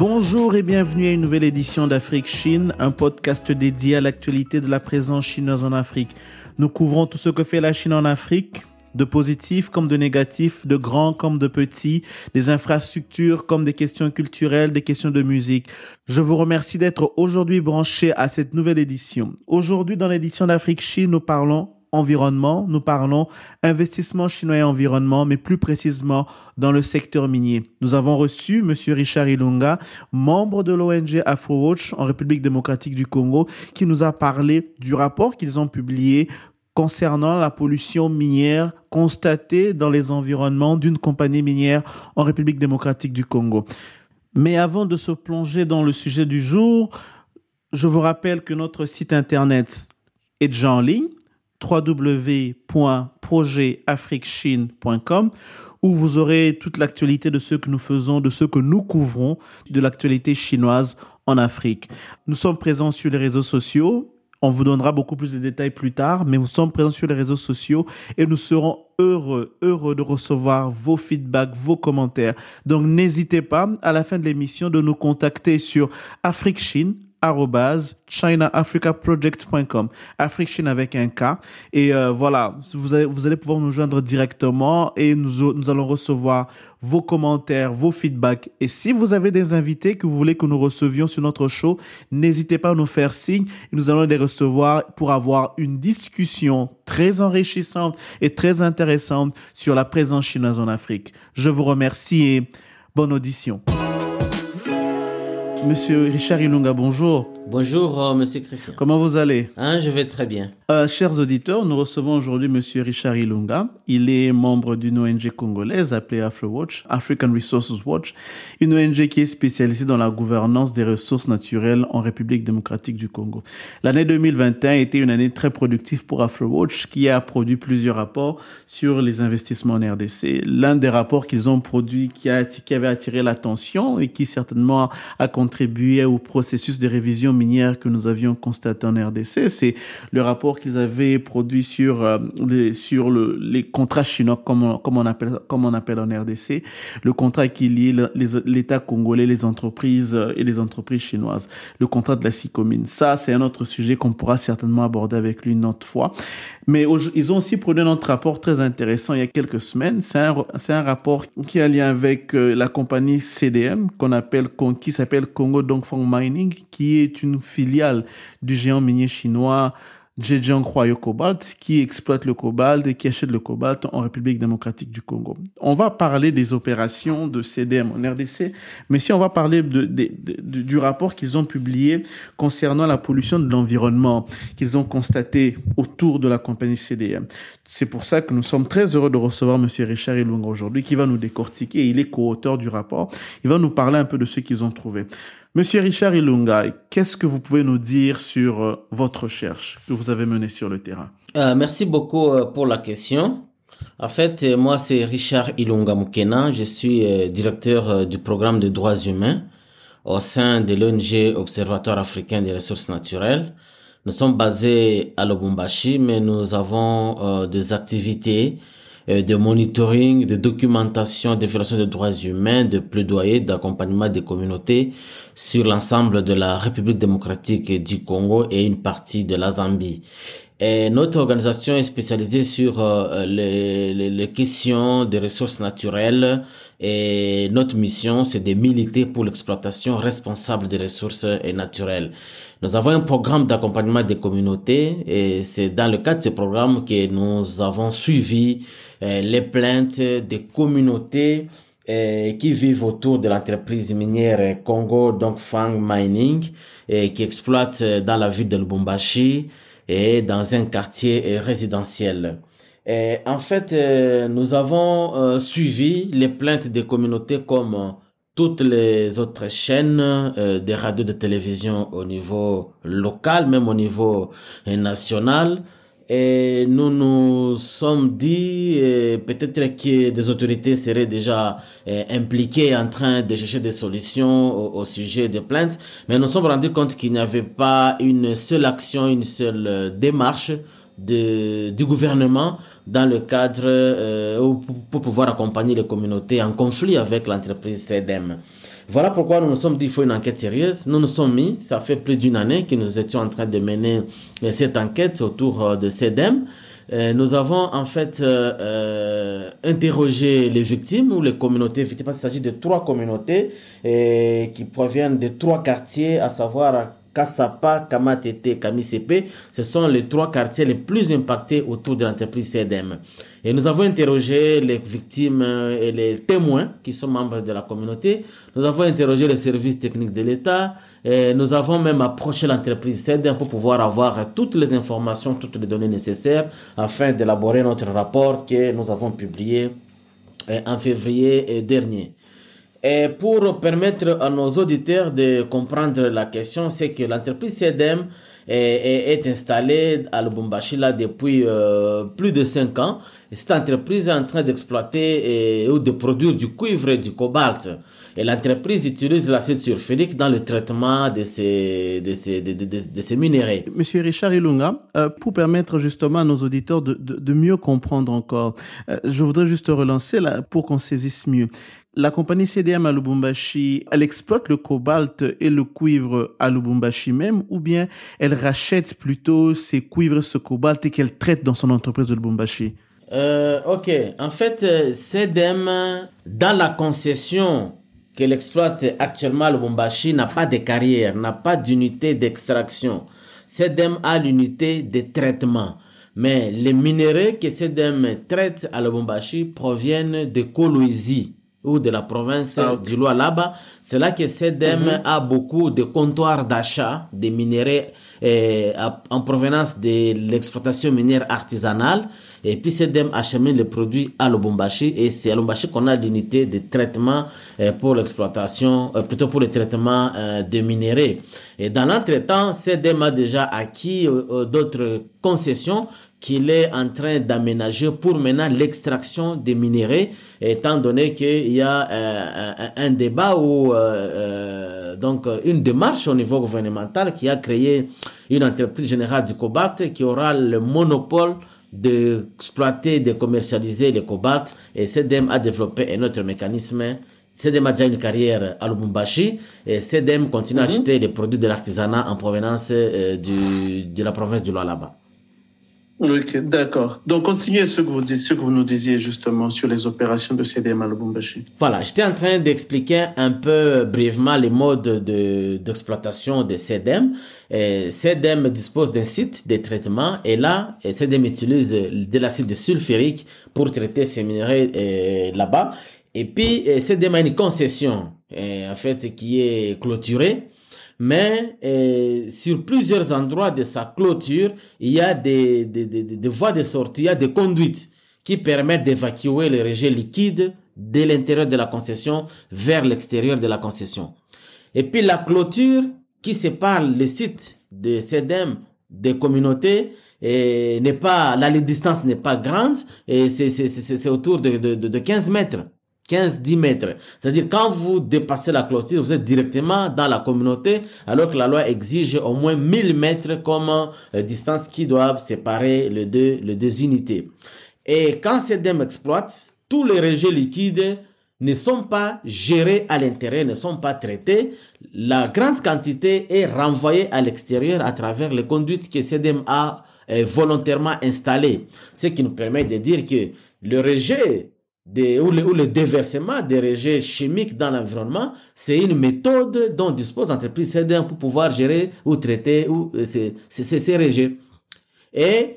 Bonjour et bienvenue à une nouvelle édition d'Afrique Chine, un podcast dédié à l'actualité de la présence chinoise en Afrique. Nous couvrons tout ce que fait la Chine en Afrique, de positifs comme de négatifs, de grands comme de petits, des infrastructures comme des questions culturelles, des questions de musique. Je vous remercie d'être aujourd'hui branché à cette nouvelle édition. Aujourd'hui, dans l'édition d'Afrique Chine, nous parlons environnement, nous parlons investissement chinois et environnement, mais plus précisément dans le secteur minier. Nous avons reçu M. Richard Ilunga, membre de l'ONG AfroWatch en République démocratique du Congo, qui nous a parlé du rapport qu'ils ont publié concernant la pollution minière constatée dans les environnements d'une compagnie minière en République démocratique du Congo. Mais avant de se plonger dans le sujet du jour, je vous rappelle que notre site internet est déjà en ligne www.projetafriquechine.com où vous aurez toute l'actualité de ce que nous faisons, de ce que nous couvrons, de l'actualité chinoise en Afrique. Nous sommes présents sur les réseaux sociaux. On vous donnera beaucoup plus de détails plus tard, mais nous sommes présents sur les réseaux sociaux et nous serons heureux, heureux de recevoir vos feedbacks, vos commentaires. Donc n'hésitez pas à la fin de l'émission de nous contacter sur Afrique Chine chinaafricaproject.com Afrique Chine avec un K. Et euh, voilà vous allez, vous allez pouvoir nous joindre directement et nous, nous allons recevoir vos commentaires vos feedbacks. Et si vous avez des invités que vous voulez que nous recevions sur notre show n'hésitez pas à nous faire signe nous allons les recevoir pour avoir une discussion très enrichissante et très intéressante sur la présence chinoise en Afrique. Je vous remercie et bonne audition Monsieur Richard Ilunga, bonjour. Bonjour, euh, Monsieur Christian. Comment vous allez? Hein, Je vais très bien. Euh, chers auditeurs, nous recevons aujourd'hui Monsieur Richard Ilunga. Il est membre d'une ONG congolaise appelée AfroWatch, African Resources Watch, une ONG qui est spécialisée dans la gouvernance des ressources naturelles en République démocratique du Congo. L'année 2021 a été une année très productive pour AfroWatch, qui a produit plusieurs rapports sur les investissements en RDC. L'un des rapports qu'ils ont produit qui, a, qui avait attiré l'attention et qui certainement a contribué au processus de révision minière que nous avions constaté en RDC, c'est le rapport qu'ils avaient produit sur euh, les, sur le, les contrats chinois comme on, appelle comme on appelle en RDC, le contrat qui lie l'État congolais, les entreprises euh, et les entreprises chinoises, le contrat de la SICOMINE. Ça, c'est un autre sujet qu'on pourra certainement aborder avec lui une autre fois. Mais ils ont aussi produit un autre rapport très intéressant il y a quelques semaines. C'est un, un rapport qui a lien avec euh, la compagnie CDM qu'on appelle, qui s'appelle Congo Dongfang Mining, qui est une filiale du géant minier chinois Zhejiang Huayo Cobalt qui exploite le cobalt et qui achète le cobalt en République démocratique du Congo. On va parler des opérations de CDM en RDC, mais si on va parler du rapport qu'ils ont publié concernant la pollution de l'environnement qu'ils ont constaté autour de la compagnie CDM. C'est pour ça que nous sommes très heureux de recevoir Monsieur Richard Ilunga aujourd'hui qui va nous décortiquer. Il est co-auteur du rapport. Il va nous parler un peu de ce qu'ils ont trouvé. Monsieur Richard Ilunga, qu'est-ce que vous pouvez nous dire sur euh, votre recherche que vous avez menée sur le terrain? Euh, Merci beaucoup euh, pour la question. En fait, euh, moi, c'est Richard Ilunga Mukena. Je suis directeur du programme de droits humains au sein de l'ONG Observatoire africain des ressources naturelles. Nous sommes basés à Lubumbashi, mais nous avons des activités de monitoring, de documentation, de violations des droits humains, de plaidoyer, d'accompagnement des communautés sur l'ensemble de la République démocratique du Congo et une partie de la Zambie. Et notre organisation est spécialisée sur euh, les, les, les, questions des ressources naturelles et notre mission c'est de militer pour l'exploitation responsable des ressources naturelles. Nous avons un programme d'accompagnement des communautés et c'est dans le cadre de ce programme que nous avons suivi les plaintes des communautés euh, qui vivent autour de l'entreprise minière Congo donc Fang Mining et qui exploite dans la ville de Lubumbashi et dans un quartier résidentiel. En fait, euh, nous avons suivi les plaintes des communautés comme toutes les autres chaînes euh, des radios de télévision au niveau local, même au niveau euh, national. Et nous nous sommes dit euh, peut-être que des autorités seraient déjà euh, impliquées en train de chercher des solutions au, sujet des plaintes, mais nous sommes rendus compte qu'il n'y avait pas une seule action, une seule euh, démarche de, du gouvernement dans le cadre pour, pour, pouvoir accompagner les communautés en conflit avec l'entreprise CEDEM. Voilà pourquoi nous nous sommes dit qu'il faut une enquête sérieuse. Nous nous sommes mis, ça fait plus d'une année que nous étions en train de mener euh, cette enquête autour euh, de CEDEM. Euh, nous avons en fait interrogé les victimes ou les communautés Effectivement, Il s'agit de trois communautés qui proviennent de trois quartiers, à savoir Kassapa, Kamatete, Kamisepe, ce sont les trois quartiers les plus impactés autour de l'entreprise CEDEM. Et nous avons interrogé les victimes et les témoins qui sont membres de la communauté. Nous avons interrogé les services techniques de l'État. Nous avons même approché l'entreprise CEDEM pour pouvoir avoir toutes les informations, toutes les données nécessaires afin d'élaborer notre rapport que nous avons publié euh, en février dernier. Et pour permettre à nos auditeurs de comprendre la question, c'est que l'entreprise CEDEM est, installée à Lubumbashi là depuis euh, plus de cinq ans. Et cette entreprise est en train d'exploiter ou de produire du cuivre et du cobalt. Et l'entreprise utilise l'acide sulfurique dans le traitement de ces, minéraux. Monsieur Richard Ilunga, euh, pour permettre justement à nos auditeurs de, de mieux comprendre encore, euh, je voudrais juste relancer là pour qu'on saisisse mieux. La compagnie CDM à Lubumbashi, elle exploite le cobalt et le cuivre à Lubumbashi même, ou bien elle rachète plutôt ces cuivres, ce cobalt et qu'elle traite dans son entreprise de Lubumbashi? Euh, Ok, en fait, euh, CDM, dans la concession qu'elle exploite actuellement à Lubumbashi, n'a pas de carrière, n'a pas d'unité d'extraction. CDM a l'unité de traitement. Mais les minéraux que CDM traite à Lubumbashi proviennent de Kolwezi ou de la province ah, du Lualaba. C'est là que CEDEM mhm. a beaucoup de comptoirs d'achat de minéraux eh, en provenance de l'exploitation minière artisanale. Et puis CEDEM achemine les produits à Lubumbashi et c'est à Lubumbashi qu'on a l'unité de traitement eh, pour l'exploitation, euh, plutôt pour le traitement euh, des minéraux. Et dans l'entretemps, CEDEM a déjà acquis euh, d'autres concessions qu'il est en train d'aménager pour maintenant l'extraction des minéraux, étant donné qu'il y a euh, un, débat ou euh, euh, donc une démarche au niveau gouvernemental qui a créé une entreprise générale du cobalt qui aura le monopole d'exploiter, de commercialiser le cobalt et CEDEM a développé un autre mécanisme CEDEM a déjà une carrière à Lubumbashi et CEDEM continue à mhm. acheter les produits de l'artisanat en provenance du, de la province du Lualaba. Ok, d'accord. Donc, continuez ce que vous ce que vous nous disiez justement sur les opérations de CDM à Lubumbashi. Voilà, j'étais en train d'expliquer un peu brièvement les modes de, d'exploitation de CDM. CDM dispose d'un site de traitement et là, CDM utilise de l'acide sulfurique pour traiter ces minéraux euh, là-bas. Et puis, CDM a une concession, en fait, qui est clôturée mais euh, sur plusieurs endroits de sa clôture, il y a des, des, des, des voies de sortie, il y a des conduites qui permettent d'évacuer les rejets liquides de l'intérieur de la concession vers l'extérieur de la concession. Et puis la clôture qui sépare le site de CEDEM des communautés n'est pas, la distance n'est pas grande et c'est autour de, de, de 15 mètres. 15-10 mètres. C'est-à-dire quand vous dépassez la clôture, vous êtes directement dans la communauté, alors que la loi exige au moins 1000 mètres comme euh, distance qui doivent séparer les deux, les deux unités. Et quand CEDEM exploite, tous les rejets liquides ne sont pas gérés à l'intérieur, ne sont pas traités. La grande quantité est renvoyée à l'extérieur à travers les conduites que CEDEM a euh, volontairement installées. Ce qui nous permet de dire que le rejet ou, le, déversement des rejets chimiques dans l'environnement, c'est une méthode dont dispose l'entreprise CEDEM pour pouvoir gérer ou traiter ou, euh, ces, ces, ces rejets. Et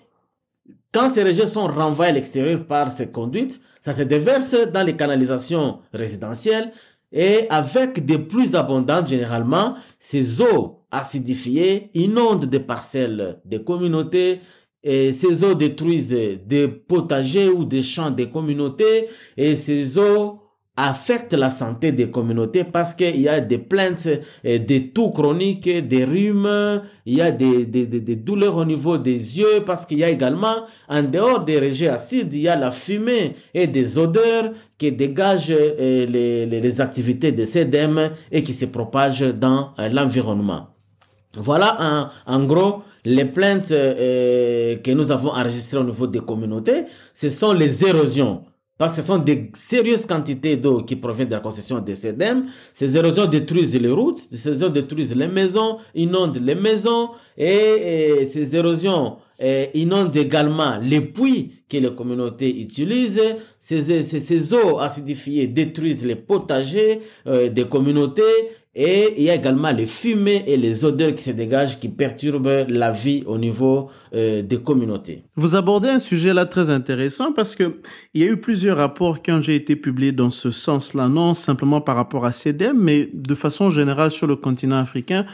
quand ces rejets sont renvoyés à l'extérieur par ces conduites, ça se déverse dans les canalisations résidentielles et avec des pluies abondantes généralement, ces eaux acidifiées inondent des parcelles des communautés, et ces eaux détruisent des potagers ou des champs des communautés et ces eaux affecte la santé des communautés parce qu'il y a des plaintes, des toux chroniques, des rhumes, il y a des, des, des, douleurs au niveau des yeux parce qu'il y a également, en dehors des rejets acides, il y a la fumée et des odeurs qui dégagent les, les, les activités de CDM et qui se propagent dans euh, l'environnement. Voilà en, en gros les plaintes que nous avons enregistrées au niveau des communautés, ce sont les érosions parce que ce sont des sérieuses quantités d'eau qui proviennent de la concession des CEDEM. Ces érosions détruisent les routes, ces érosions détruisent les maisons, inondent les maisons et, ces érosions eh, inondent également les puits que les communautés utilisent. Ces, ces, ces eaux acidifiées détruisent les potagers euh, des communautés et il y a également les fumées et les odeurs qui se dégagent qui perturbent la vie au niveau euh, des communautés. Vous abordez un sujet là très intéressant parce que il y a eu plusieurs rapports qui ont été publiés dans ce sens-là, non simplement par rapport à CEDEM, mais de façon générale sur le continent africain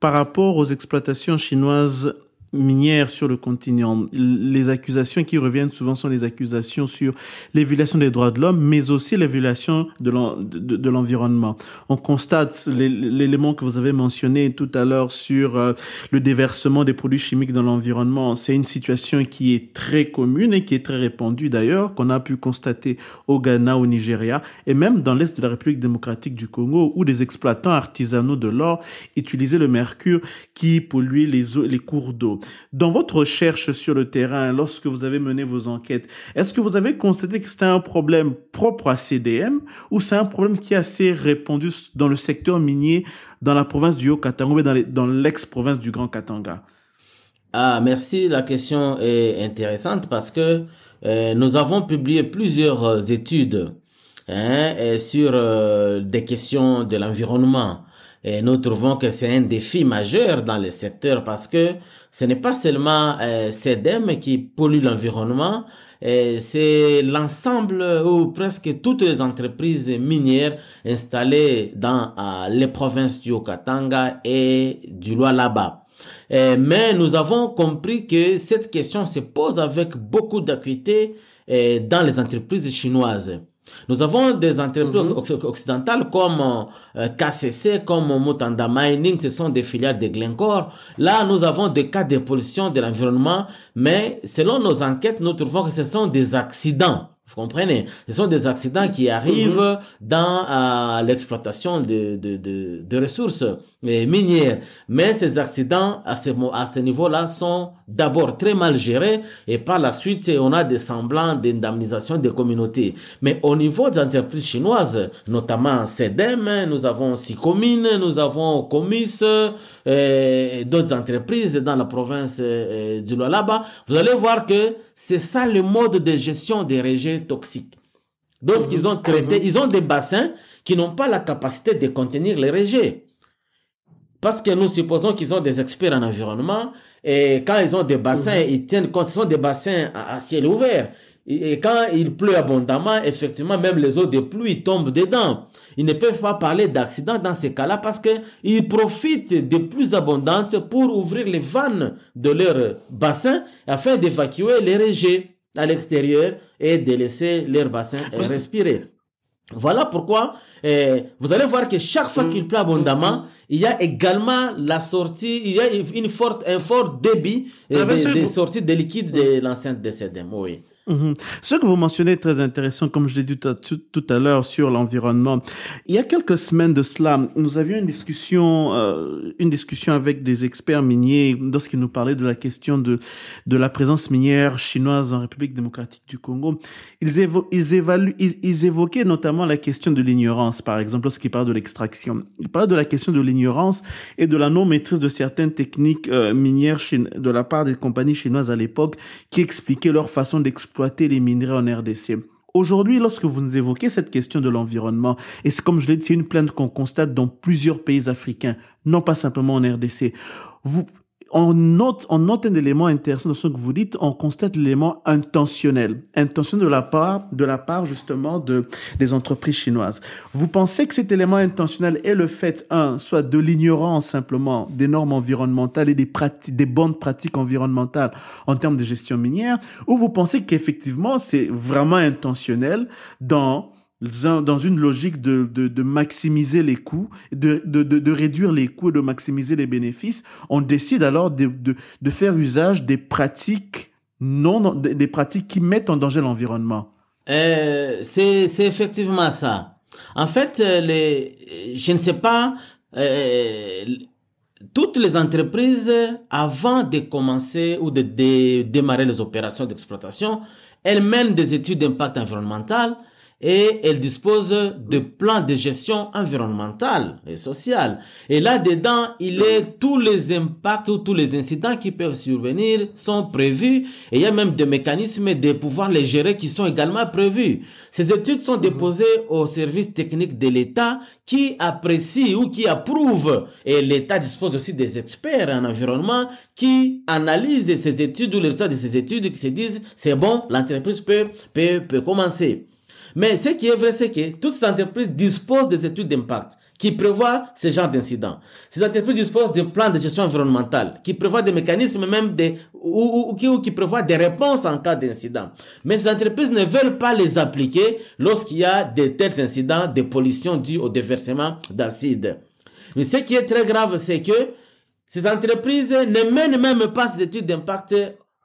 par rapport aux exploitations chinoises minière sur le continent. Les accusations qui reviennent souvent sont les accusations sur les violations des droits de l'homme, mais aussi les violations de l'environnement. On constate l'élément que vous avez mentionné tout à l'heure sur euh, le déversement des produits chimiques dans l'environnement. C'est une situation qui est très commune et qui est très répandue d'ailleurs, qu'on a pu constater au Ghana, au Nigeria et même dans l'Est de la République démocratique du Congo où des exploitants artisanaux de l'or utilisaient le mercure qui pollue les, eaux, les cours d'eau. Dans votre recherche sur le terrain, lorsque vous avez mené vos enquêtes, est-ce que vous avez constaté que c'était un problème propre à CDM ou c'est un problème qui est assez répandu dans le secteur minier dans la province du Haut-Katanga ou dans l'ex-province du Grand Katanga? Ah, merci. La question est intéressante parce que euh, nous avons publié plusieurs euh, études hein, sur euh, des questions de l'environnement. Et nous trouvons que c'est un défi majeur dans le secteur parce que ce n'est pas seulement euh, CEDEM qui pollue l'environnement, c'est l'ensemble ou presque toutes les entreprises minières installées dans euh, les provinces du Okatanga et du Lualaba. mais nous avons compris que cette question se pose avec beaucoup d'acuité euh, dans les entreprises chinoises. Nous avons des entreprises mhm. occidentales comme euh, KCC, comme Mutanda Mining, ce sont des filiales de Glencore. Là, nous avons des cas de pollution de l'environnement, mais selon nos enquêtes, nous trouvons que ce sont des accidents. Vous comprenez? Ce sont des accidents qui arrivent mhm. dans euh, l'exploitation de, de, de, de, ressources minières. Mais ces accidents, à ce, à ce niveau-là, sont d'abord très mal gérés et par la suite, on a des semblants d'indemnisation des communautés. Mais au niveau des entreprises chinoises, notamment CEDEM, nous avons Sicomine, nous avons Comis, euh, d'autres entreprises dans la province euh, du Lualaba, vous allez voir que c'est ça le mode de gestion des rejets toxiques. Lorsqu'ils mhm. ont traité, ils ont des bassins qui n'ont pas la capacité de contenir les rejets. Parce que nous supposons qu'ils ont des experts en environnement et quand ils ont des bassins, mhm. ils tiennent compte, ce sont des bassins à, ciel ouvert. Et, quand il pleut abondamment, effectivement, même les eaux de pluie tombent dedans. Ils ne peuvent pas parler d'accident dans ces cas-là parce que ils profitent de plus abondantes pour ouvrir les vannes de leur bassin afin d'évacuer les rejets à l'extérieur et de laisser leur bassin respirer. Voilà pourquoi eh, vous allez voir que chaque fois qu'il pleut abondamment, il y a également la sortie, il y a une forte, un fort débit eh, des sorties de liquide de l'enceinte de CEDEM. Oui. Mhm. Ce que vous mentionnez est très intéressant, comme je l'ai dit tout, à l'heure sur l'environnement. Il y a quelques semaines de cela, nous avions une discussion, euh, une discussion avec des experts miniers lorsqu'ils nous parlaient de la question de de la présence minière chinoise en République démocratique du Congo. Ils, ils, évaluent, ils, évoquaient notamment la question de l'ignorance, par exemple, lorsqu'ils parlent de l'extraction. Ils parlaient de la question de l'ignorance et de la non maîtrise de certaines techniques euh, minières de la part des compagnies chinoises à l'époque, qui expliquaient leur façon d'exploiter exploiter les minerais en RDC. Aujourd'hui, lorsque vous nous évoquez cette question de l'environnement, et c'est comme je l'ai dit, c'est une plainte qu'on constate dans plusieurs pays africains, non pas simplement en RDC. Vous, on note, on note un élément intéressant dans ce que vous dites, on constate l'élément intentionnel, intentionnel de la part, de la part justement de, des entreprises chinoises. Vous pensez que cet élément intentionnel est le fait, un, soit de l'ignorance simplement des normes environnementales et des des bonnes pratiques environnementales en termes de gestion minière, ou vous pensez qu'effectivement c'est vraiment intentionnel dans dans une logique de, de, maximiser les coûts, de, de, réduire les coûts et de maximiser les bénéfices, on décide alors de, faire usage des pratiques non, des pratiques qui mettent en danger l'environnement. Euh, c'est effectivement ça. En fait, euh, les, je ne sais pas, euh, toutes les entreprises, avant de commencer ou de, de démarrer les opérations d'exploitation, elles mènent des études d'impact environnemental et elle dispose de plans de gestion environnementale et sociale. Et là-dedans, il est tous les impacts ou tous les incidents qui peuvent survenir sont prévus et il y a même des mécanismes de pouvoir les gérer qui sont également prévus. Ces études sont déposées au service technique de l'État qui apprécie ou qui approuve et l'État dispose aussi des experts en environnement qui analysent ces études ou les résultats de ces études qui se disent c'est bon, l'entreprise peut, peut, peut commencer. Mais ce qui est vrai, c'est que toutes ces entreprises disposent des études d'impact qui prévoient ce genre d'incidents. Ces entreprises disposent de plans de gestion environnementale qui prévoient des mécanismes même de, ou, qui, ou qui prévoient des réponses en cas d'incident. Mais ces entreprises ne veulent pas les appliquer lorsqu'il y a de tels incidents de pollution due au déversement d'acide. Mais ce qui est très grave, c'est que ces entreprises ne mènent même pas ces études d'impact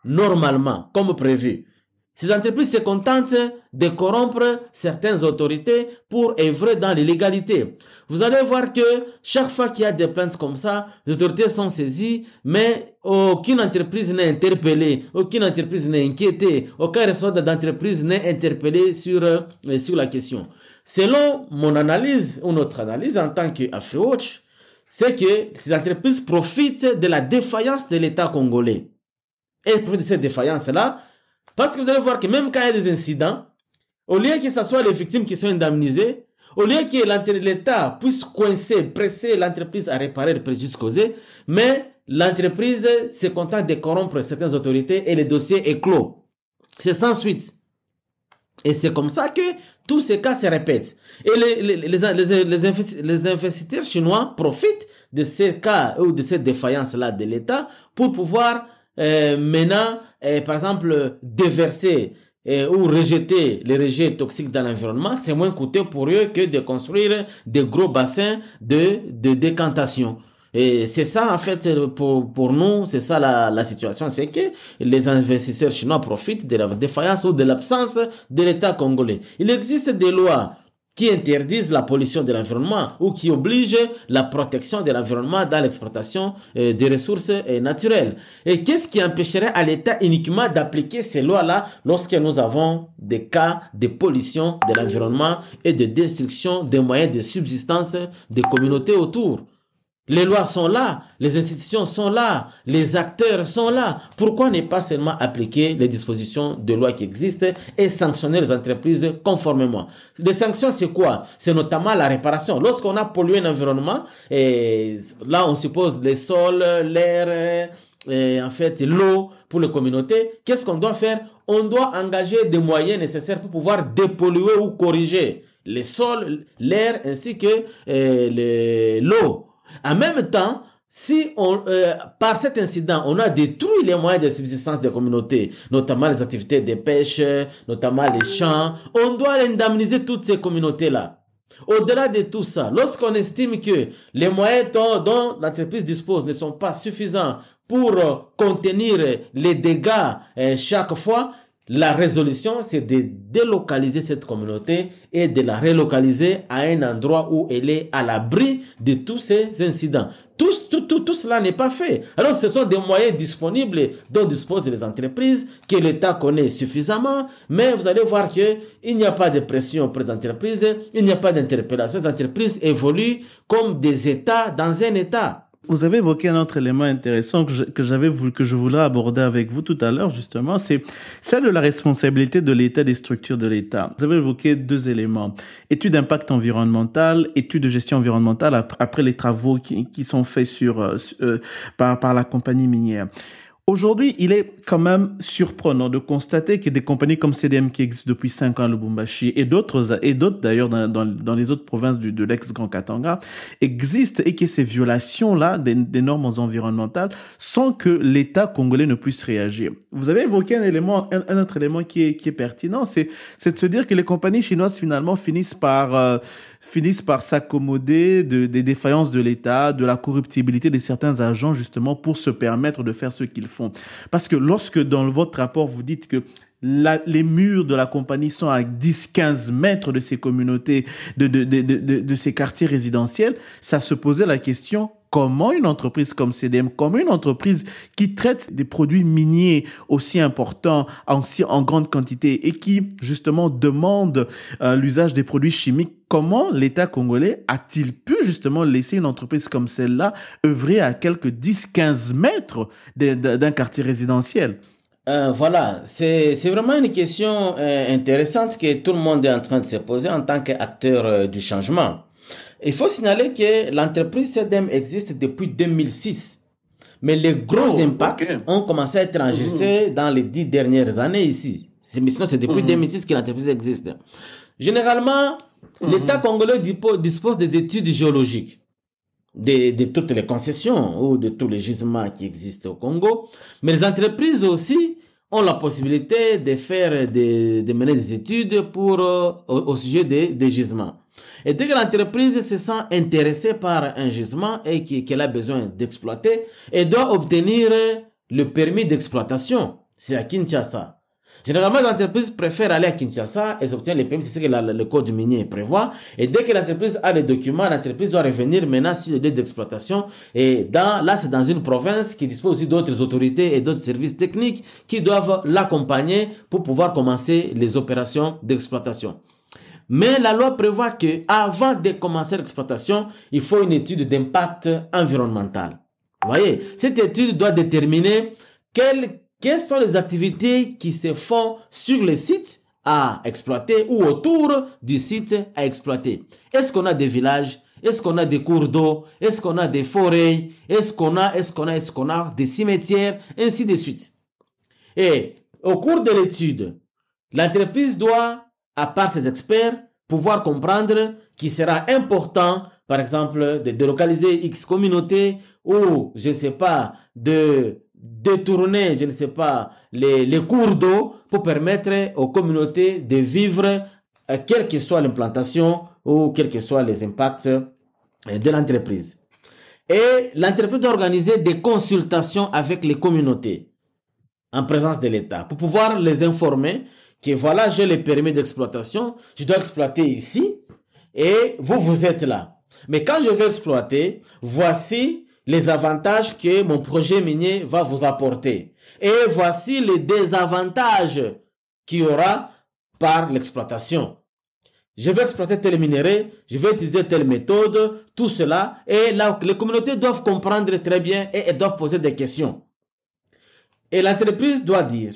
normalement, comme prévu. Ces entreprises se contentent de corrompre certaines autorités pour œuvrer dans l'illégalité. Vous allez voir que chaque fois qu'il y a des plaintes comme ça, les autorités sont saisies, mais aucune entreprise n'est interpellée, aucune entreprise n'est inquiétée, aucun responsable d'entreprise n'est interpellé sur, euh, sur la question. Selon mon analyse ou notre analyse en tant qu'AfriWatch, c'est que ces entreprises profitent de la défaillance de l'État congolais. Et pour cette défaillance-là, parce que vous allez voir que même quand il y a des incidents, au lieu que ce soit les victimes qui sont indemnisées, au lieu que l'État puisse coincer, presser l'entreprise à réparer le préjudice causé, mais l'entreprise se contente de corrompre certaines autorités et le dossier est clos. C'est sans suite. Et c'est comme ça que tous ces cas se répètent. Et les, les, les, les, investisseurs chinois profitent de ces cas ou de cette défaillance-là de l'État pour pouvoir euh, maintenant, euh, par exemple, déverser ou rejeter les rejets toxiques dans l'environnement, c'est moins coûteux pour eux que de construire des gros bassins de, de décantation. Et c'est ça, en fait, pour, pour nous, c'est ça la, la situation, c'est que les investisseurs chinois profitent de la défaillance ou de l'absence de l'État congolais. Il existe des lois qui interdisent la pollution de l'environnement ou qui obligent la protection de l'environnement dans l'exploitation euh, des ressources euh, naturelles. Et qu'est-ce qui empêcherait à l'État uniquement d'appliquer ces lois-là lorsque nous avons des cas de pollution de l'environnement et de destruction des moyens de subsistance des communautés autour? Les lois sont là, les institutions sont là, les acteurs sont là. Pourquoi ne pas seulement appliquer les dispositions de loi qui existent et sanctionner les entreprises conformément? Les sanctions, c'est quoi? C'est notamment la réparation. Lorsqu'on a pollué un environnement, et là on suppose les sols, l'air, en fait l'eau pour les communautés, qu'est-ce qu'on doit faire? On doit engager des moyens nécessaires pour pouvoir dépolluer ou corriger les sols, l'air ainsi que l'eau. En même temps, si on, euh, par cet incident, on a détruit les moyens de subsistance des communautés, notamment les activités de pêche, notamment les champs, on doit indemniser toutes ces communautés-là. Au-delà de tout ça, lorsqu'on estime que les moyens dont, l'entreprise dispose ne sont pas suffisants pour contenir les dégâts euh, chaque fois, la résolution, c'est de délocaliser cette communauté et de la relocaliser à un endroit où elle est à l'abri de tous ces incidents. Tout, tout, tout, tout cela n'est pas fait. Alors ce sont des moyens disponibles dont disposent les entreprises, que l'État connaît suffisamment, mais vous allez voir que il n'y a pas de pression pour les entreprises, il n'y a pas d'interpellation. Les entreprises évoluent comme des États dans un État. Vous avez évoqué un autre élément intéressant que j'avais voulu, que je voudrais aborder avec vous tout à l'heure, justement, c'est celle de la responsabilité de l'État des structures de l'État. Vous avez évoqué deux éléments. Étude d'impact environnemental, étude de gestion environnementale après les travaux qui, qui sont faits sur, euh, euh, par, par la compagnie minière. Aujourd'hui, il est quand même surprenant de constater que des compagnies comme CDM qui existent depuis 5 ans à Lubumbashi et d'autres, et d'autres d'ailleurs dans, dans, les autres provinces du, de l'ex-Grand Katanga existent et que ces violations-là des, normes environnementales sans que l'État congolais ne puisse réagir. Vous avez évoqué un élément, un, autre élément qui est, qui est pertinent, c'est, c'est de se dire que les compagnies chinoises finalement finissent par, euh, finissent par s'accommoder de, des défaillances de l'État, de la corruptibilité de certains agents justement pour se permettre de faire ce qu'ils font. Parce que lorsque dans votre rapport, vous dites que les murs de la compagnie sont à 10-15 mètres de ces communautés, de, ces quartiers résidentiels, ça se posait la question comment une entreprise comme CDM, comment une entreprise qui traite des produits miniers aussi importants, en, grande quantité et qui justement demande euh, l'usage des produits chimiques, comment l'État congolais a-t-il pu justement laisser une entreprise comme celle-là œuvrer à quelques 10-15 mètres d'un quartier résidentiel? Euh, voilà, c'est vraiment une question euh, intéressante que tout le monde est en train de se poser en tant qu'acteur du changement. Il faut signaler que l'entreprise CDM existe depuis 2006. Mais les gros oh, impacts ont commencé à être enregistrés mmh. dans les dix dernières années ici. Sinon, c'est depuis 2006 mmh. que l'entreprise existe. Généralement, mmh. l'État congolais dispose des études géologiques de, de toutes les concessions ou de tous les gisements qui existent au Congo. Mais les entreprises aussi ont la possibilité de faire des, de mener des études pour, euh, au, sujet des, des gisements. Et dès que l'entreprise se sent intéressée par un gisement et qu'elle a besoin d'exploiter, elle doit obtenir le permis d'exploitation. C'est à Kinshasa. Généralement, les entreprises préfèrent aller à Kinshasa et obtiennent les permis, c'est ce que le code minier prévoit. Et dès que l'entreprise a les documents, l'entreprise doit revenir maintenant sur le lieu d'exploitation. Et là, c'est dans une province qui dispose aussi d'autres autorités et d'autres services techniques qui doivent l'accompagner pour pouvoir commencer les opérations d'exploitation. Mais la loi prévoit que avant de commencer l'exploitation, il faut une étude d'impact environnemental. Vous voyez, cette étude doit déterminer quel quelles sont les activités qui se font sur le site à exploiter ou autour du site à exploiter? Est-ce qu'on a des villages? Est-ce qu'on a des cours d'eau? Est-ce qu'on a des forêts? Est-ce qu'on a, est-ce qu'on a, est-ce qu'on a des cimetières? Ainsi de suite. Et au cours de l'étude, l'entreprise doit, à part ses experts, pouvoir comprendre qu'il sera important, par exemple, de délocaliser X communauté ou, je ne sais pas, de détourner, je ne sais pas, les, les cours d'eau pour permettre aux communautés de vivre, euh, quelle que soit l'implantation ou quels que soient les impacts euh, de l'entreprise. Et l'entreprise doit organiser des consultations avec les communautés en présence de l'État pour pouvoir les informer que voilà, j'ai le permis d'exploitation, je dois exploiter ici et vous, vous êtes là. Mais quand je vais exploiter, voici les avantages que mon projet minier va vous apporter. Et voici les désavantages qu'il y aura par l'exploitation. Je vais exploiter tel minerai, je vais utiliser telle méthode, tout cela. Et là, les communautés doivent comprendre très bien et doivent poser des questions. Et l'entreprise doit dire,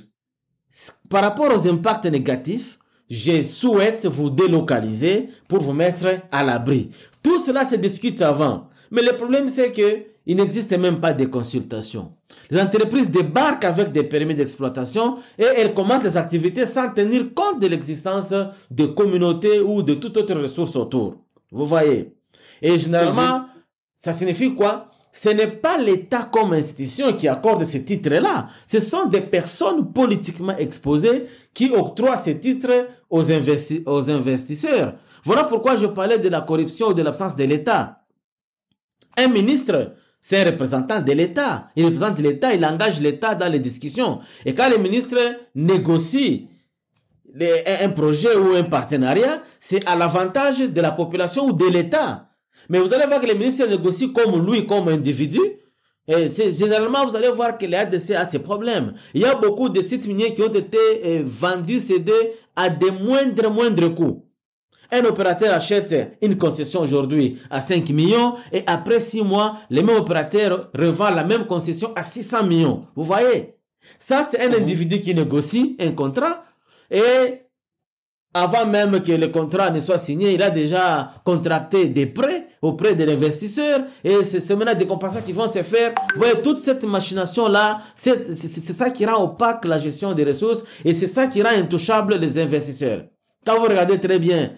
par rapport aux impacts négatifs, je souhaite vous délocaliser pour vous mettre à l'abri. Tout cela se discute avant. Mais le problème, c'est que il n'existe même pas de consultation. Les entreprises débarquent avec des permis d'exploitation et elles commencent les activités sans tenir compte de l'existence de communautés ou de toute autre ressource autour. Vous voyez Et généralement, mhm. ça signifie quoi? Ce n'est pas l'État comme institution qui accorde ces titres-là. Ce sont des personnes politiquement exposées qui octroient ces titres aux, aux investisseurs. Voilà pourquoi je parlais de la corruption ou de l'absence de l'État. Un ministre c'est un représentant de l'État. Il représente l'État, il engage l'État dans les discussions. Et quand les ministres négocient un projet ou un partenariat, c'est à l'avantage de la population ou de l'État. Mais vous allez voir que les ministres négocient comme lui, comme individu. Et généralement, vous allez voir que l'ADC a ses problèmes. Il y a beaucoup de sites miniers qui ont été euh, vendus, cédés à des moindres, moindres coûts. Un opérateur achète une concession aujourd'hui à 5 millions et après 6 mois, le même opérateur revend la même concession à 600 millions. Vous voyez? Ça, c'est un mhm. individu qui négocie un contrat et avant même que le contrat ne soit signé, il a déjà contracté des prêts auprès de l'investisseur et c'est maintenant des compensations qui vont se faire. Vous voyez, toute cette machination-là, c'est ça qui rend opaque la gestion des ressources et c'est ça qui rend intouchable les investisseurs. Quand vous regardez très bien,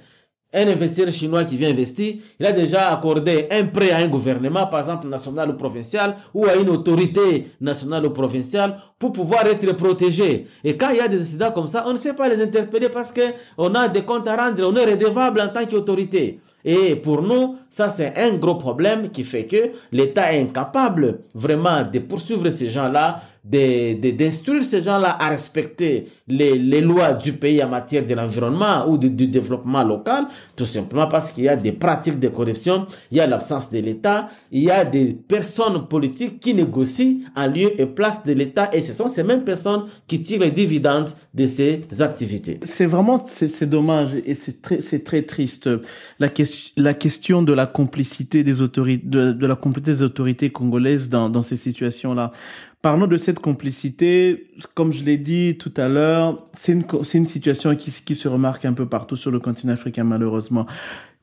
un investisseur chinois qui vient investir, il a déjà accordé un prêt à un gouvernement, par exemple national ou provincial, ou à une autorité nationale ou provinciale, pour pouvoir être protégé. Et quand il y a des incidents comme ça, on ne sait pas les interpeller parce que on a des comptes à rendre, on est redevable en tant qu'autorité. Et pour nous, ça c'est un gros problème qui fait que l'État est incapable vraiment de poursuivre ces gens-là d'instruire ces gens-là à respecter les, les, lois du pays en matière de l'environnement ou du, développement local, tout simplement parce qu'il y a des pratiques de corruption, il y a l'absence de l'État, il y a des personnes politiques qui négocient en lieu et place de l'État et ce sont ces mêmes personnes qui tirent les dividendes de ces activités. C'est vraiment, c'est dommage et c'est très, c'est très triste. La, question la question de la complicité des autorités, de, de la complicité des autorités congolaises dans, dans ces situations-là. Parlons de cette complicité. Comme je l'ai dit tout à l'heure, c'est une, une, situation qui, qui se remarque un peu partout sur le continent africain, malheureusement.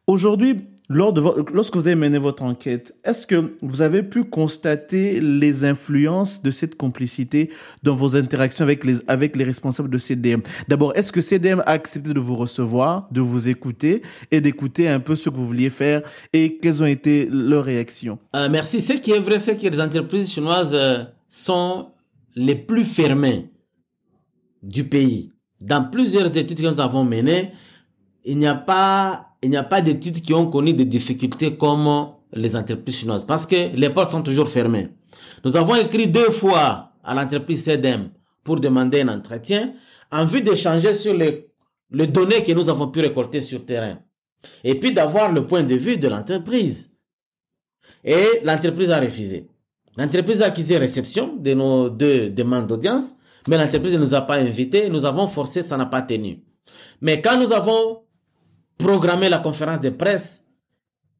Aujourd'hui, lors de lorsque vous avez mené votre enquête, est-ce que vous avez pu constater les influences de cette complicité dans vos interactions avec les, avec les responsables de CDM D'abord, est-ce que CDM a accepté de vous recevoir, de vous écouter et d'écouter un peu ce que vous vouliez faire et quelles ont été leurs réactions? Euh, Merci. Ce qui est vrai, c'est que les entreprises chinoises euh, sont les plus fermés du pays. Dans plusieurs études que nous avons menées, il n'y a pas, il n'y a pas d'études qui ont connu des difficultés comme les entreprises chinoises parce que les portes sont toujours fermées. Nous avons écrit deux fois à l'entreprise CEDEM pour demander un entretien en vue d'échanger sur les, les données que nous avons pu récolter sur terrain et puis d'avoir le point de vue de l'entreprise. Et l'entreprise a refusé. L'entreprise a accusé réception de nos deux demandes d'audience, mais l'entreprise ne nous a pas invités, nous avons forcé, ça n'a pas tenu. Mais quand nous avons programmé la conférence de presse,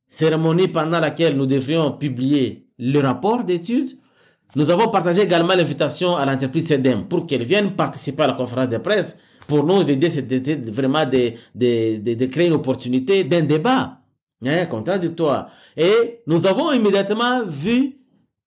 cérémonie pendant laquelle nous devrions publier le rapport d'études, nous avons partagé également l'invitation à l'entreprise CEDEM pour qu'elle vienne participer à la conférence de presse. Pour nous, l'idée, c'était vraiment de, de, de, de, créer une opportunité d'un débat hein, contradictoire. Et nous avons immédiatement vu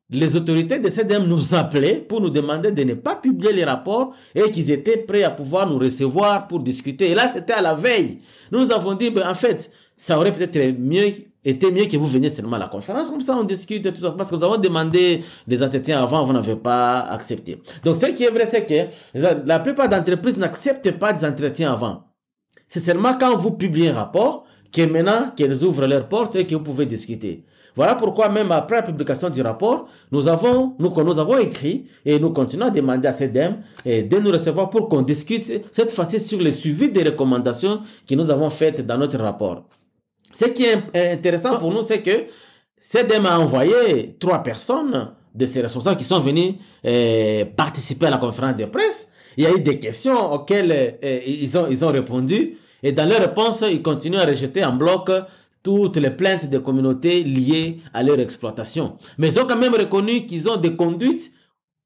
les autorités de CDM nous appelaient pour nous demander de ne pas publier les rapports et qu'ils étaient prêts à pouvoir nous recevoir pour discuter. Et là, c'était à la veille. Nous nous avons dit, ben, en fait, ça aurait peut-être mieux mieux que vous veniez seulement à la conférence, comme ça on discute tout ça, parce que nous avons demandé des entretiens avant, vous n'avez pas accepté. Donc ce qui est vrai, c'est que la plupart d'entreprises n'acceptent pas des entretiens avant. C'est seulement quand vous publiez un rapport que maintenant qu'elles ouvrent leurs portes et que vous pouvez discuter. Voilà pourquoi même après la publication du rapport, nous avons, nous, nous avons écrit et nous continuons à demander à CEDEM de nous recevoir pour qu'on discute cette fois-ci sur le suivi des recommandations que nous avons faites dans notre rapport. Ce qui est intéressant pour nous, c'est que CEDEM a envoyé trois personnes de ces responsables qui sont venus euh, participer à la conférence de presse. Il y a eu des questions auxquelles euh, ils, ont, ils ont répondu. Et dans leurs réponses, ils continuent à rejeter en bloc toutes les plaintes des communautés liées à leur exploitation. Mais ils ont quand même reconnu qu'ils ont des conduites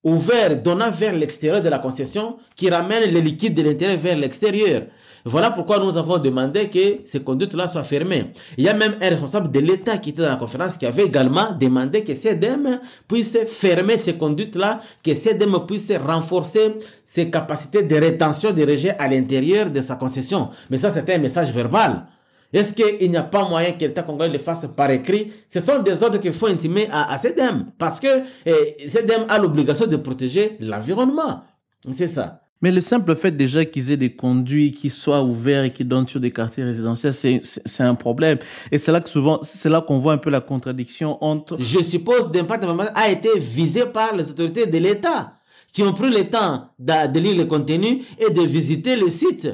ouvertes donnant vers l'extérieur de la concession qui ramènent les liquides de l'intérieur vers l'extérieur. Voilà pourquoi nous avons demandé que ces conduites-là soient fermées. Il y a même un responsable de l'État qui était dans la conférence qui avait également demandé que CEDEM puisse fermer ces conduites-là, que CEDEM puisse renforcer ses capacités de rétention des rejets à l'intérieur de sa concession. Mais ça, c'était un message verbal. Est-ce qu'il n'y a pas moyen que l'État congolais le fasse par écrit? Ce sont des ordres qu'il faut intimer à, à CEDEM parce que eh, CEDEM a l'obligation de protéger l'environnement. C'est ça. Mais le simple fait déjà qu'ils aient des conduits qui soient ouverts et qui donnent sur des quartiers résidentiels, c'est un problème. Et c'est là que souvent, c'est là qu'on voit un peu la contradiction entre... Je suppose d'impact a été visé par les autorités de l'État qui ont pris le temps de lire le contenu et de visiter le site.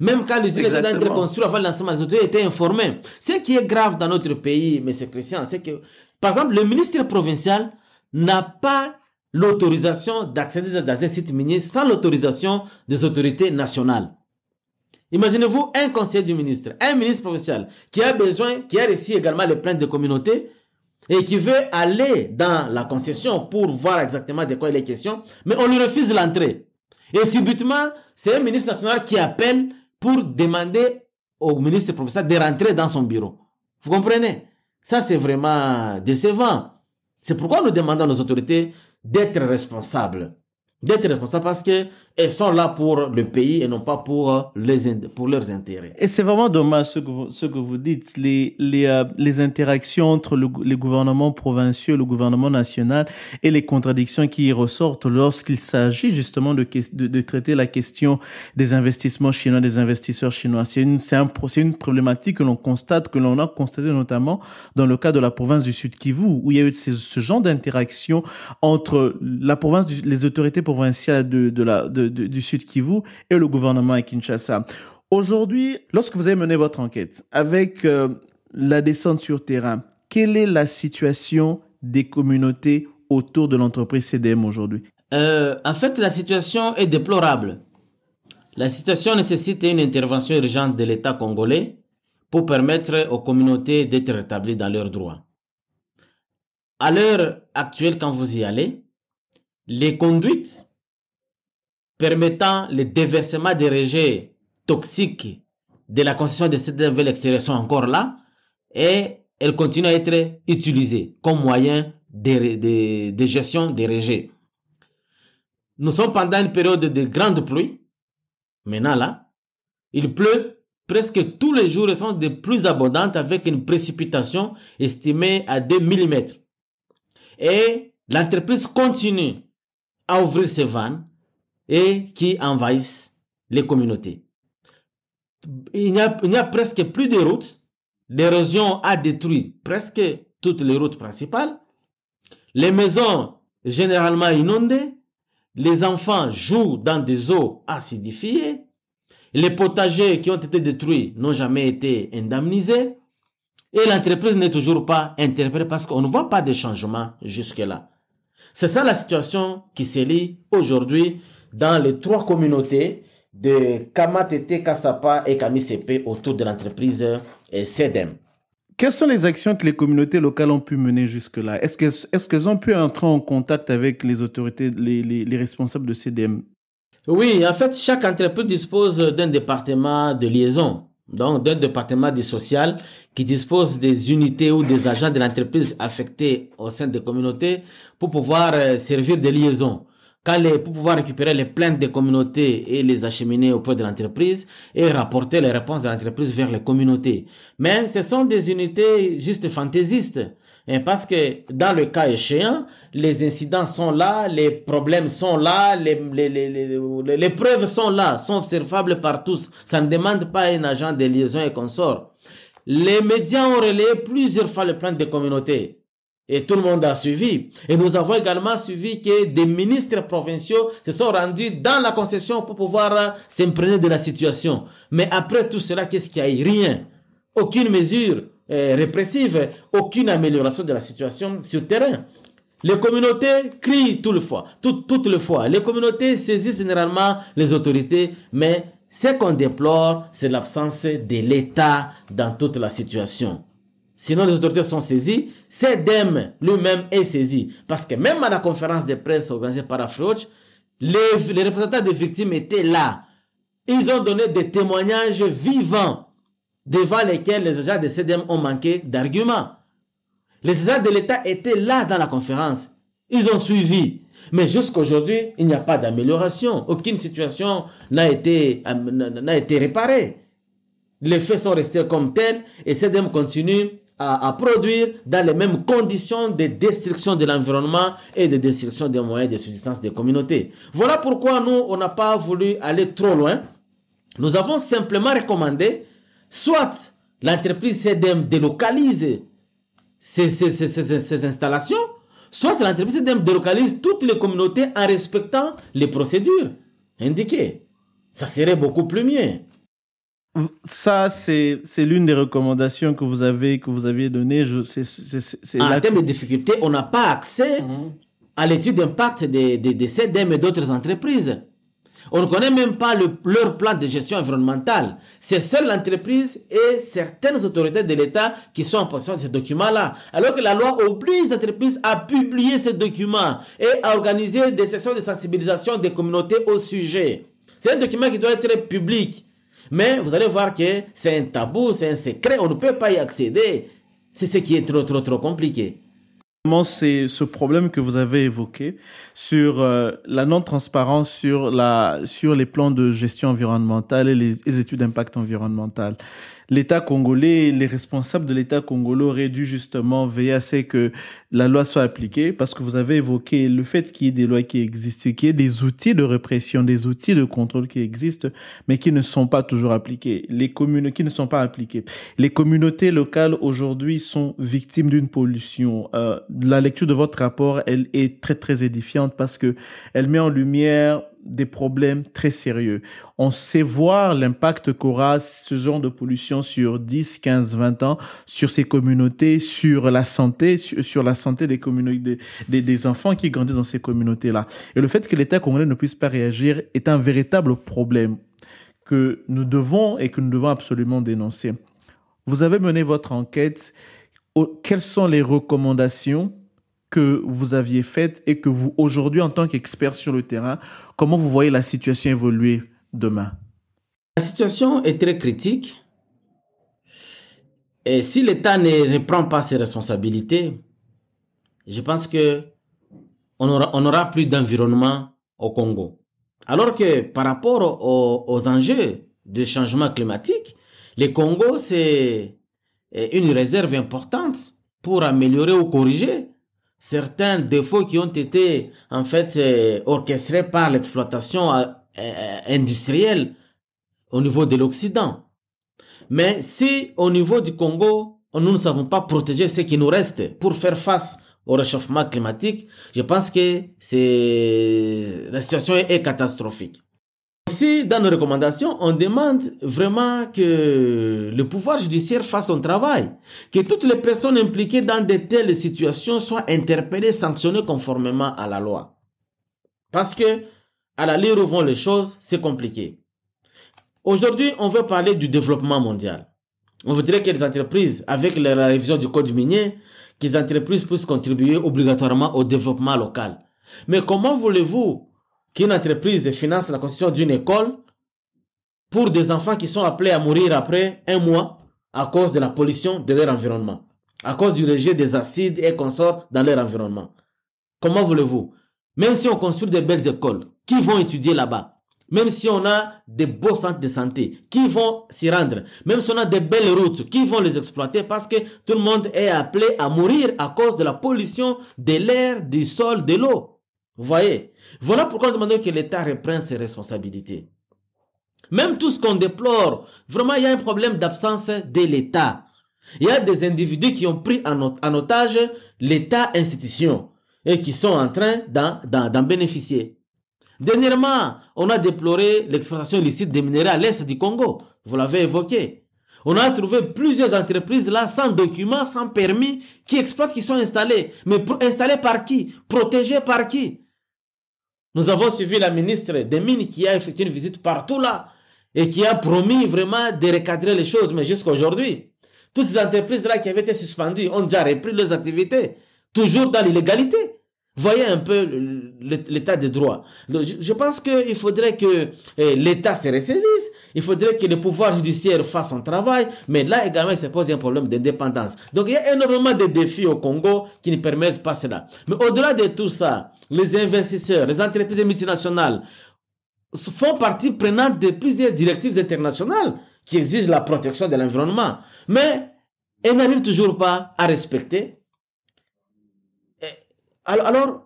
Même quand l'usine était d'être construite avant le lancement, les autorités étaient informés. Ce qui est grave dans notre pays, M. Christian, c'est que, par exemple, le ministre provincial n'a pas l'autorisation d'accéder dans un site minier sans l'autorisation des autorités nationales. Imaginez-vous un conseiller du ministre, un ministre provincial qui a besoin, qui a reçu également les plaintes de communauté et qui veut aller dans la concession pour voir exactement de quoi il est question, mais on lui refuse l'entrée. Et subitement, c'est un ministre national qui appelle pour demander au ministre professeur de rentrer dans son bureau. Vous comprenez? Ça, c'est vraiment décevant. C'est pourquoi nous demandons à nos autorités d'être responsables d'être responsables parce que elles sont là pour le pays et non pas pour euh, les pour leurs intérêts. Et c'est vraiment dommage ce que vous, ce que vous dites les les euh, les interactions entre le, les gouvernements provinciaux et le gouvernement national et les contradictions qui y ressortent lorsqu'il s'agit justement de, de, de traiter la question des investissements chinois des investisseurs chinois. C'est une c'est un c'est une problématique que l'on constate que l'on a constaté notamment dans le cas de la province du Sud Kivu où il y a eu ce, ce genre d'interaction entre la province du, les autorités provincial de, de la, de, du Sud Kivu et le gouvernement à Kinshasa. Aujourd'hui, lorsque vous avez mené votre enquête avec euh, la descente sur terrain, quelle est la situation des communautés autour de l'entreprise CDM aujourd'hui? Euh, En fait, la situation est déplorable. La situation nécessite une intervention urgente de l'État congolais pour permettre aux communautés d'être rétablies dans leurs droits. À l'heure actuelle, quand vous y allez, les conduites permettant le déversement des rejets toxiques de la concession de cette nouvelle extérieure sont encore là et elles continuent à être utilisées comme moyen de, de, de gestion des rejets. Nous sommes pendant une période de grande pluie. Maintenant là, il pleut presque tous les jours et sont de plus abondantes avec une précipitation estimée à 2 mm. Et l'entreprise continue à ouvrir ces vannes et qui envahissent les communautés. Il n'y a, presque plus de routes. L'érosion a détruit presque toutes les routes principales. Les maisons généralement inondées. Les enfants jouent dans des eaux acidifiées. Les potagers qui ont été détruits n'ont jamais été indemnisés. Et l'entreprise n'est toujours pas interpellée parce qu'on ne voit pas de changement jusque-là. C'est ça la situation qui se lit aujourd'hui dans les trois communautés de Kamatete, Kasapa et Kamisepe autour de l'entreprise CEDEM. Quelles sont les actions que les communautés locales ont pu mener jusque-là? Est-ce qu'elles est ont pu entrer en contact avec les autorités, les, les, les responsables de CDM Oui, en fait, chaque entreprise dispose d'un département de liaison donc d'un département du social qui dispose des unités ou des agents de l'entreprise affectés au sein des communautés pour pouvoir euh, servir de liaison. Les, pour pouvoir récupérer les plaintes des communautés et les acheminer auprès de l'entreprise et rapporter les réponses de l'entreprise vers les communautés. Mais ce sont des unités juste fantaisistes. Parce que dans le cas échéant, les incidents sont là, les problèmes sont là, les, les, les, les, les preuves sont là, sont observables par tous. Ça ne demande pas un agent de liaison et consort. Les médias ont relayé plusieurs fois le plan des communautés. Et tout le monde a suivi. Et nous avons également suivi que des ministres provinciaux se sont rendus dans la concession pour pouvoir s'imprégner de la situation. Mais après tout cela, qu'est-ce qu'il y a Rien. Aucune mesure euh, répressive, aucune amélioration de la situation sur le terrain. Les communautés crient tout le fois, tout, toutes les fois. Les communautés saisissent généralement les autorités, mais ce qu'on déplore, c'est l'absence de l'État dans toute la situation. Sinon, les autorités sont saisies, CEDEM lui-même est saisi. Parce que même à la conférence de presse organisée par Afroch, les, les représentants des victimes étaient là. Ils ont donné des témoignages vivants devant lesquels les agents de CEDEM ont manqué d'arguments. Les agents de l'État étaient là dans la conférence. Ils ont suivi. Mais jusqu'aujourd'hui, il n'y a pas d'amélioration. Aucune situation n'a été, n'a été réparée. Les faits sont restés comme tels et CEDEM continue à, produire dans les mêmes conditions de destruction de l'environnement et de destruction des moyens de subsistance des communautés. Voilà pourquoi nous, on n'a pas voulu aller trop loin. Nous avons simplement recommandé soit l'entreprise CDM délocalise ces, ces, ces, ces installations, soit l'entreprise CDM délocalise toutes les communautés en respectant les procédures indiquées. Ça serait beaucoup plus mieux ça, c'est, l'une des recommandations que vous avez, que vous aviez données. En termes de difficultés, on n'a pas accès mmh. à l'étude d'impact des, des, des CDM et d'autres entreprises. On ne connaît même pas le, leur plan de gestion environnementale. C'est seule l'entreprise et certaines autorités de l'État qui sont en possession de ces documents-là. Alors que la loi oblige l'entreprise à publier ces documents et à organiser des sessions de sensibilisation des communautés au sujet. C'est un document qui doit être public. Mais vous allez voir que c'est un tabou, c'est un secret, on ne peut pas y accéder. C'est ce qui est trop, trop, trop compliqué c'est ce problème que vous avez évoqué sur euh, la non-transparence sur sur les plans de gestion environnementale et les études d'impact environnemental l'État congolais, les responsables de l'État congolais auraient dû justement veiller à ce que la loi soit appliquée, parce que vous avez évoqué le fait qu'il y ait des lois qui existent, qu'il y ait des outils de répression, des outils de contrôle qui existent, mais qui ne sont pas toujours appliqués. Les communes qui ne sont pas appliquées. Les communautés locales aujourd'hui sont victimes d'une pollution. Euh, la lecture de votre rapport, elle est très très édifiante parce que elle met en lumière des problèmes très sérieux. On sait voir l'impact qu'aura ce genre de pollution sur 10, 15, 20 ans, sur ces communautés, sur la santé, sur, la santé des communautés, des, des, enfants qui grandissent dans ces communautés-là. Et le fait que l'État congolais ne puisse pas réagir est un véritable problème que nous devons et que nous devons absolument dénoncer. Vous avez mené votre enquête. Quelles sont les recommandations que vous aviez faite et que vous, aujourd'hui, en tant qu'expert sur le terrain, comment vous voyez la situation évoluer demain? La situation est très critique. Et si l'État ne reprend pas ses responsabilités, je pense que on aura, plus d'environnement au Congo. Alors que par rapport aux, aux enjeux de changement climatique, le Congo, c'est une réserve importante pour améliorer ou corriger certains défauts qui ont été en fait euh, orchestrés par l'exploitation euh, euh, industrielle au niveau de l'Occident. Mais si au niveau du Congo, nous ne savons pas protéger ce qui nous reste pour faire face au réchauffement climatique, je pense que c'est la situation est catastrophique. Aussi, dans nos recommandations, on demande vraiment que le pouvoir judiciaire fasse son travail, que toutes les personnes impliquées dans de telles situations soient interpellées, sanctionnées conformément à la loi. Parce que, à la lire où vont les choses, c'est compliqué. Aujourd'hui, on veut parler du développement mondial. On voudrait que les entreprises, avec la révision du code minier, que les entreprises puissent contribuer obligatoirement au développement local. Mais comment voulez-vous qu'une entreprise finance la construction d'une école pour des enfants qui sont appelés à mourir après un mois à cause de la pollution de leur environnement, à cause du rejet des acides et consorts dans leur environnement. Comment voulez-vous? Même si on construit de belles écoles, qui vont étudier là-bas? Même si on a des beaux centres de santé, qui vont s'y rendre, même si on a des belles routes, qui vont les exploiter parce que tout le monde est appelé à mourir à cause de la pollution de l'air, du sol, de l'eau? Vous voyez Voilà pourquoi nous demandons que l'État reprenne ses responsabilités. Même tout ce qu'on déplore, vraiment, il y a un problème d'absence de l'État. Il y a des individus qui ont pris en, otage l'État institution et qui sont en train d'en bénéficier. Dernièrement, on a déploré l'exploitation illicite des minéraux à l'est du Congo. Vous l'avez évoqué. On a trouvé plusieurs entreprises là sans documents, sans permis, qui exploitent, qui sont installées. Mais installées par qui? Protégées par qui? Nous avons suivi la ministre des Mines qui a effectué une visite partout là et qui a promis vraiment de recadrer les choses, mais jusqu'à aujourd'hui, toutes ces entreprises-là qui avaient été suspendues ont déjà repris leurs activités, toujours dans l'illégalité. Voyez un peu l'état des droits. Je pense qu'il faudrait que eh, l'État se ressaisisse il faudrait que le pouvoir judiciaire fasse son travail, mais là également, il se pose un problème d'indépendance. Donc, il y a énormément de défis au Congo qui ne permettent pas cela. Mais au-delà de tout ça, les investisseurs, les entreprises multinationales font partie prenante de plusieurs directives internationales qui exigent la protection de l'environnement. Mais elles n'arrivent toujours pas à respecter. Alors,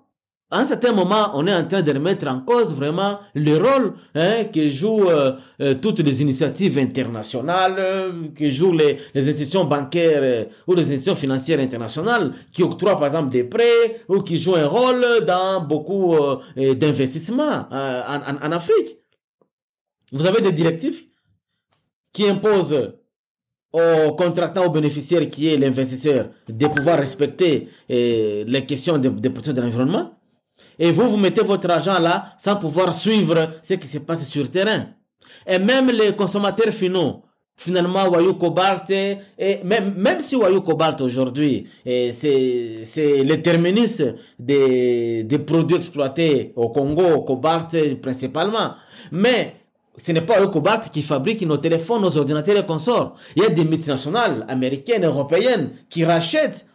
à un certain moment, on est en train de remettre en cause vraiment le rôle hein, que jouent euh, euh, toutes les initiatives internationales, euh, que jouent les, les institutions bancaires ou les institutions financières internationales, qui octroient par exemple des prêts ou qui jouent un rôle dans beaucoup d'investissements en, en, en, Afrique. Vous avez des directives qui imposent au contractant, au bénéficiaire qui est l'investisseur, de pouvoir respecter les questions de, de protection de l'environnement? Et vous, vous mettez votre argent là sans pouvoir suivre ce qui se passe sur le terrain. Et même les consommateurs finaux, finalement, Wayou Cobalt, et même, même si Wayou Cobalt aujourd'hui, c'est, le terminus des, des produits exploités au Congo, au Cobalt principalement. Mais, ce n'est pas le cobalt qui fabrique nos téléphones, nos ordinateurs et consorts. Il y a des multinationales américaines, européennes qui rachètent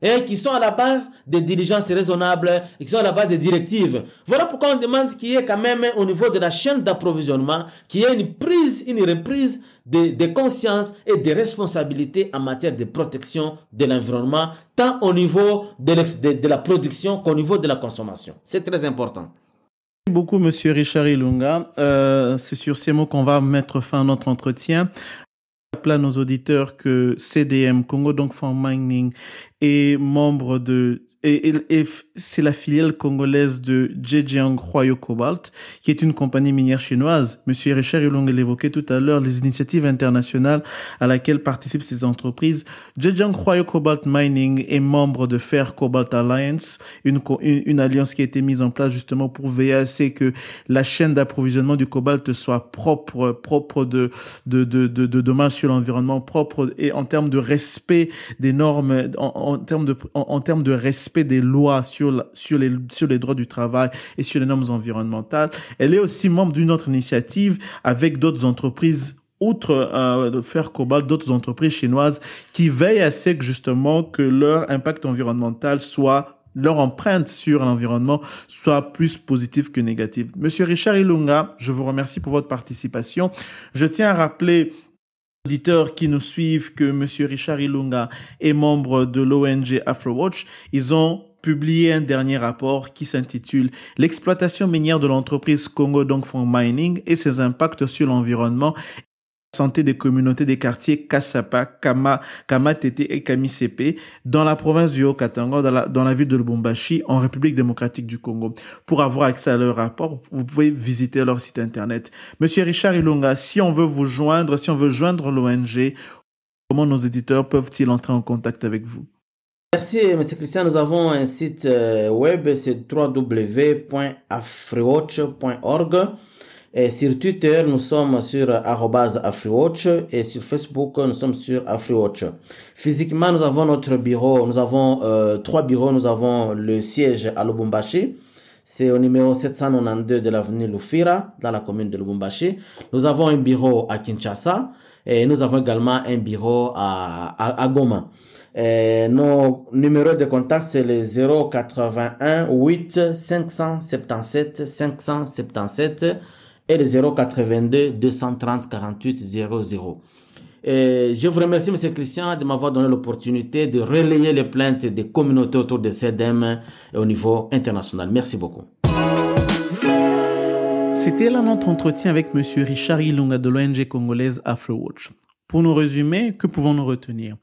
et qui sont à la base des diligences raisonnables et qui sont à la base des directives. Voilà pourquoi on demande qu'il y ait quand même au niveau de la chaîne d'approvisionnement, qu'il y ait une prise, une reprise de, de conscience et de responsabilités en matière de protection de l'environnement, tant au niveau de, de, de la production qu'au niveau de la consommation. C'est très important. Merci beaucoup, Monsieur Richard Ilunga. Euh, c'est sur ces mots qu'on va mettre fin à notre entretien rappelle à nos auditeurs que CDM, Congo donc for Mining, est membre de et, et, c'est la filiale congolaise de Zhejiang Huayo Cobalt, qui est une compagnie minière chinoise. Monsieur Richard Yulong l'évoquait tout à l'heure, les initiatives internationales à laquelle participent ces entreprises. Zhejiang Huayo Cobalt Mining est membre de Fair Cobalt Alliance, une, une, alliance qui a été mise en place justement pour veiller à ce que la chaîne d'approvisionnement du cobalt soit propre, propre de, de, de, de, dommages sur l'environnement, propre et en termes de respect des normes, en, termes de, en termes de respect des lois sur, les, droits du travail et sur les normes environnementales. Elle est aussi membre d'une autre initiative avec d'autres entreprises outre euh, faire cobalt d'autres entreprises chinoises qui veillent à ce que justement que leur impact environnemental soit leur empreinte sur l'environnement soit plus positive que négative. Monsieur Richard Ilunga, je vous remercie pour votre participation. Je tiens à rappeler auditeurs qui nous suivent que M. Richard Ilunga est membre de l'ONG AfroWatch. Ils ont publié un dernier rapport qui s'intitule L'exploitation minière de l'entreprise Congo Dongfang Mining et ses impacts sur l'environnement santé des communautés des quartiers Kassapa, Kama, Kamatete et Kamisepe dans la province du Haut-Katanga, dans la, ville de Lubumbashi, en République démocratique du Congo. Pour avoir accès à leur rapport, vous pouvez visiter leur site internet. Monsieur Richard Ilunga, si on veut vous joindre, si on veut joindre l'ONG, comment nos éditeurs peuvent-ils entrer en contact avec vous? Merci, M. Christian. Nous avons un site euh, web, c'est www.afriwatch.org. Et sur Twitter, nous sommes sur AfriWatch et sur Facebook, nous sommes sur AfriWatch. Physiquement, nous avons notre bureau, nous avons euh, trois bureaux. Nous avons le siège à Lubumbashi. C'est au numéro 792 de l'avenue Lufira, dans la commune de Lubumbashi. Nous avons un bureau à Kinshasa et nous avons également un bureau à, à, à Goma. Et nos numéros de contact, c'est le 081 8 577 577 et le 082 230 48 00. Et je vous remercie, M. Christian, de m'avoir donné l'opportunité de relayer les plaintes des communautés autour de CEDEM au niveau international. Merci beaucoup. C'était là notre entretien avec M. Richard Ilunga de l'ONG congolaise AfroWatch. Pour nous résumer, que pouvons-nous retenir?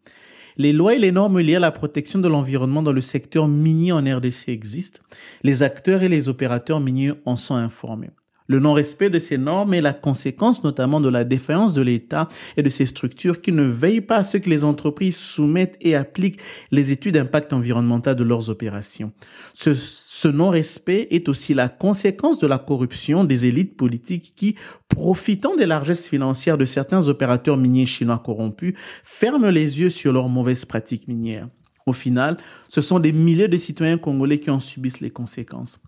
Les lois et les normes liées à la protection de l'environnement dans le secteur minier en RDC existent. Les acteurs et les opérateurs miniers en sont informés. Le non-respect de ces normes est la conséquence notamment de la défaillance de l'État et de ses structures qui ne veillent pas à ce que les entreprises soumettent et appliquent les études d'impact environnemental de leurs opérations. Ce, non-respect est aussi la conséquence de la corruption des élites politiques qui, profitant des largesses financières de certains opérateurs miniers chinois corrompus, ferment les yeux sur leurs mauvaises pratiques minières. Au final, ce sont des milliers de citoyens congolais qui en subissent les conséquences.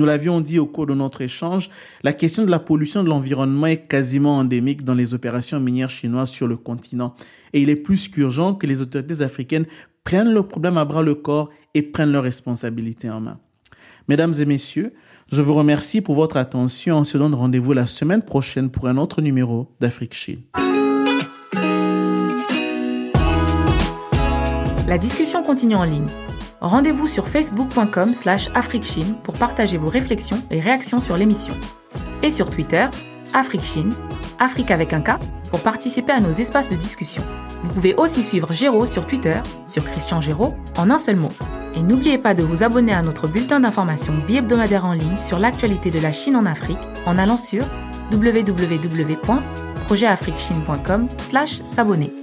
Nous l'avions dit au cours de notre échange, la question de la pollution de l'environnement est quasiment endémique dans les opérations minières chinoises sur le continent. Et il est plus qu'urgent que les autorités africaines prennent le problème à bras le corps et prennent leurs responsabilités en main. Mesdames et messieurs, je vous remercie pour votre attention. On se donne rendez-vous la semaine prochaine pour un autre numéro d'Afrique Chine. La discussion continue en ligne. Rendez-vous sur facebook.com slash afriquechine pour partager vos réflexions et réactions sur l'émission. Et sur Twitter, AfriqueChine, Afrique avec un K, pour participer à nos espaces de discussion. Vous pouvez aussi suivre Géraud sur Twitter, sur Christian Géraud, en un seul mot. Et n'oubliez pas de vous abonner à notre bulletin d'information bi-hebdomadaire en ligne sur l'actualité de la Chine en Afrique en allant sur www.projetafriquechine.com slash s'abonner.